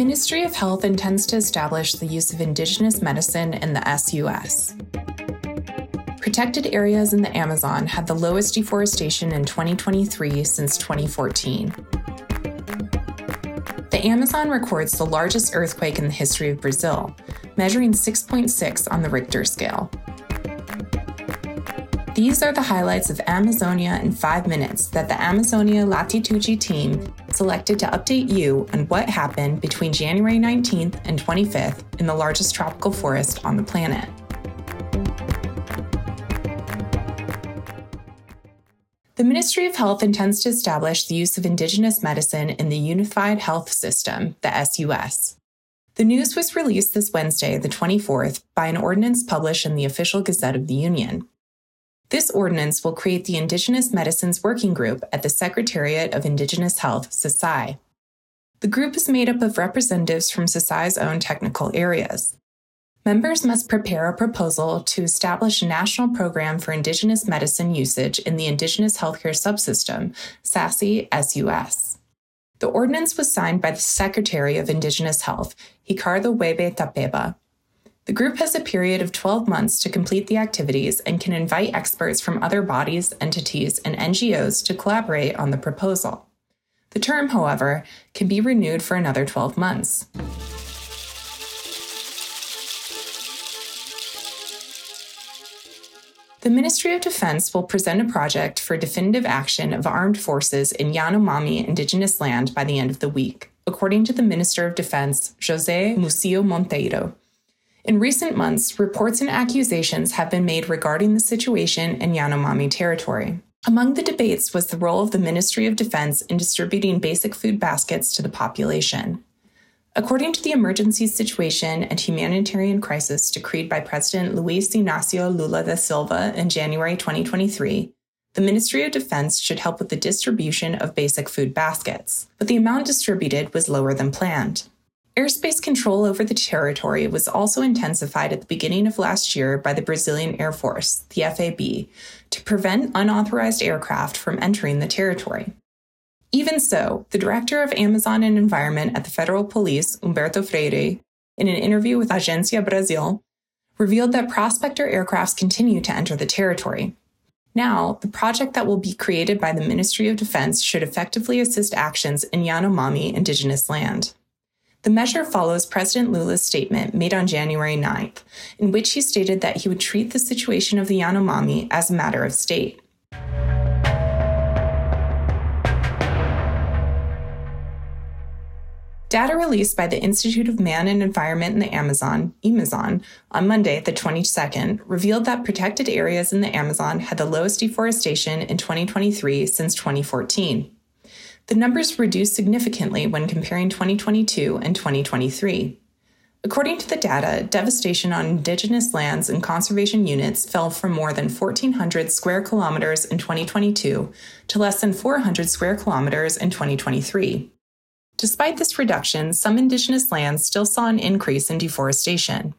Ministry of Health intends to establish the use of indigenous medicine in the SUS. Protected areas in the Amazon had the lowest deforestation in 2023 since 2014. The Amazon records the largest earthquake in the history of Brazil, measuring 6.6 on the Richter scale. These are the highlights of Amazonia in five minutes that the Amazonia Latitude team selected to update you on what happened between January 19th and 25th in the largest tropical forest on the planet. The Ministry of Health intends to establish the use of Indigenous medicine in the Unified Health System, the SUS. The news was released this Wednesday, the 24th, by an ordinance published in the Official Gazette of the Union. This ordinance will create the Indigenous Medicines Working Group at the Secretariat of Indigenous Health, SESAI. The group is made up of representatives from SESAI's own technical areas. Members must prepare a proposal to establish a national program for Indigenous medicine usage in the Indigenous Healthcare Subsystem, SASI SUS. The ordinance was signed by the Secretary of Indigenous Health, Ricardo Weibe Tapeba. The group has a period of 12 months to complete the activities and can invite experts from other bodies, entities, and NGOs to collaborate on the proposal. The term, however, can be renewed for another 12 months. The Ministry of Defense will present a project for definitive action of armed forces in Yanomami indigenous land by the end of the week, according to the Minister of Defense, Jose Mucio Monteiro. In recent months, reports and accusations have been made regarding the situation in Yanomami territory. Among the debates was the role of the Ministry of Defense in distributing basic food baskets to the population. According to the emergency situation and humanitarian crisis decreed by President Luiz Inácio Lula da Silva in January 2023, the Ministry of Defense should help with the distribution of basic food baskets, but the amount distributed was lower than planned. Airspace control over the territory was also intensified at the beginning of last year by the Brazilian Air Force, the FAB, to prevent unauthorized aircraft from entering the territory. Even so, the director of Amazon and Environment at the Federal Police, Humberto Freire, in an interview with Agência Brasil, revealed that prospector aircrafts continue to enter the territory. Now, the project that will be created by the Ministry of Defense should effectively assist actions in Yanomami indigenous land. The measure follows President Lula's statement made on January 9th, in which he stated that he would treat the situation of the Yanomami as a matter of state. Data released by the Institute of Man and Environment in the Amazon, Imazon, on Monday, the 22nd, revealed that protected areas in the Amazon had the lowest deforestation in 2023 since 2014. The numbers reduced significantly when comparing 2022 and 2023. According to the data, devastation on indigenous lands and conservation units fell from more than 1,400 square kilometers in 2022 to less than 400 square kilometers in 2023. Despite this reduction, some indigenous lands still saw an increase in deforestation.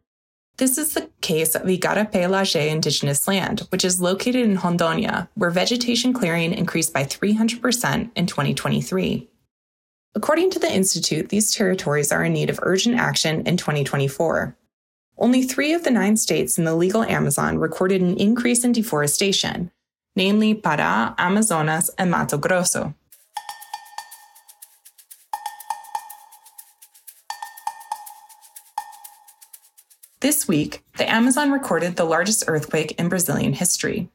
This is the case of Igarapé Laje indigenous land, which is located in Rondônia, where vegetation clearing increased by 300% in 2023. According to the Institute, these territories are in need of urgent action in 2024. Only three of the nine states in the legal Amazon recorded an increase in deforestation, namely Pará, Amazonas, and Mato Grosso. This week, the Amazon recorded the largest earthquake in Brazilian history.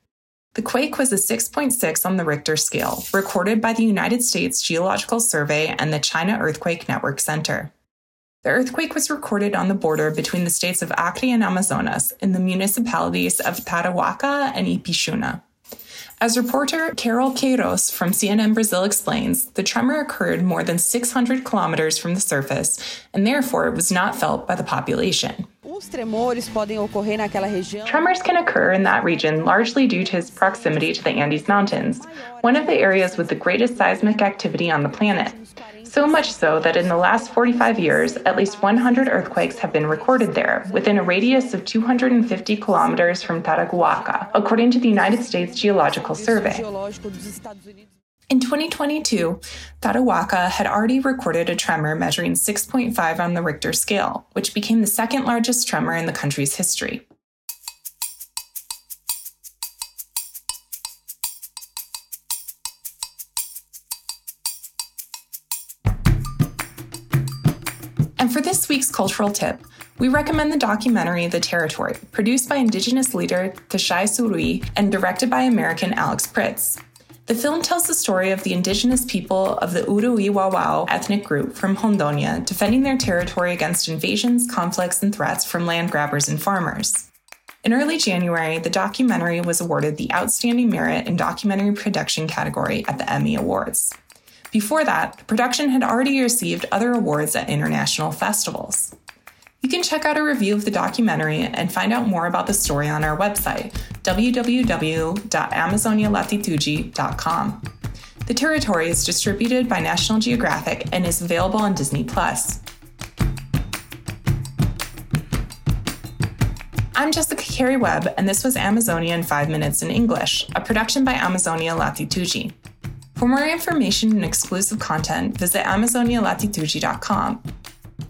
The quake was a 6.6 on the Richter scale, recorded by the United States Geological Survey and the China Earthquake Network Center. The earthquake was recorded on the border between the states of Acre and Amazonas in the municipalities of Tarauacá and Ipixuna. As reporter Carol Queiroz from CNN Brazil explains, the tremor occurred more than 600 kilometers from the surface and therefore was not felt by the population. Tremors can occur in that region largely due to its proximity to the Andes Mountains, one of the areas with the greatest seismic activity on the planet. So much so that in the last 45 years, at least 100 earthquakes have been recorded there, within a radius of 250 kilometers from Tarauacá, according to the United States Geological Survey. In 2022, Tarauacá had already recorded a tremor measuring 6.5 on the Richter scale, which became the second largest tremor in the country's history. For this week's cultural tip, we recommend the documentary The Territory, produced by Indigenous leader Txai Surui and directed by American Alex Pritz. The film tells the story of the indigenous people of the Uru-eu-wau-wau ethnic group from Rondônia defending their territory against invasions, conflicts, and threats from land grabbers and farmers. In early January, the documentary was awarded the Outstanding Merit in Documentary Production category at the Emmy Awards. Before that, the production had already received other awards at international festivals. You can check out a review of the documentary and find out more about the story on our website, www.amazonialatitude.com. The territory is distributed by National Geographic and is available on Disney Plus. I'm Jessica Carey Webb, and this was Amazonia in 5 Minutes in English, a production by Amazonia Latitude. For more information and exclusive content, visit amazonialatitude.com.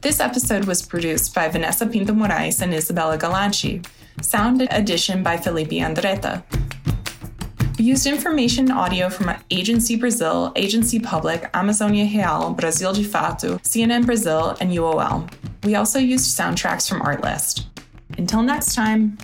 This episode was produced by Vanessa Pinto Moraes and Isabella Galanchi. Sound edition by Felipe Andretta. We used information and audio from Agency Brazil, Agency Public, Amazonia Real, Brasil de Fato, CNN Brazil, and UOL. We also used soundtracks from Artlist. Until next time.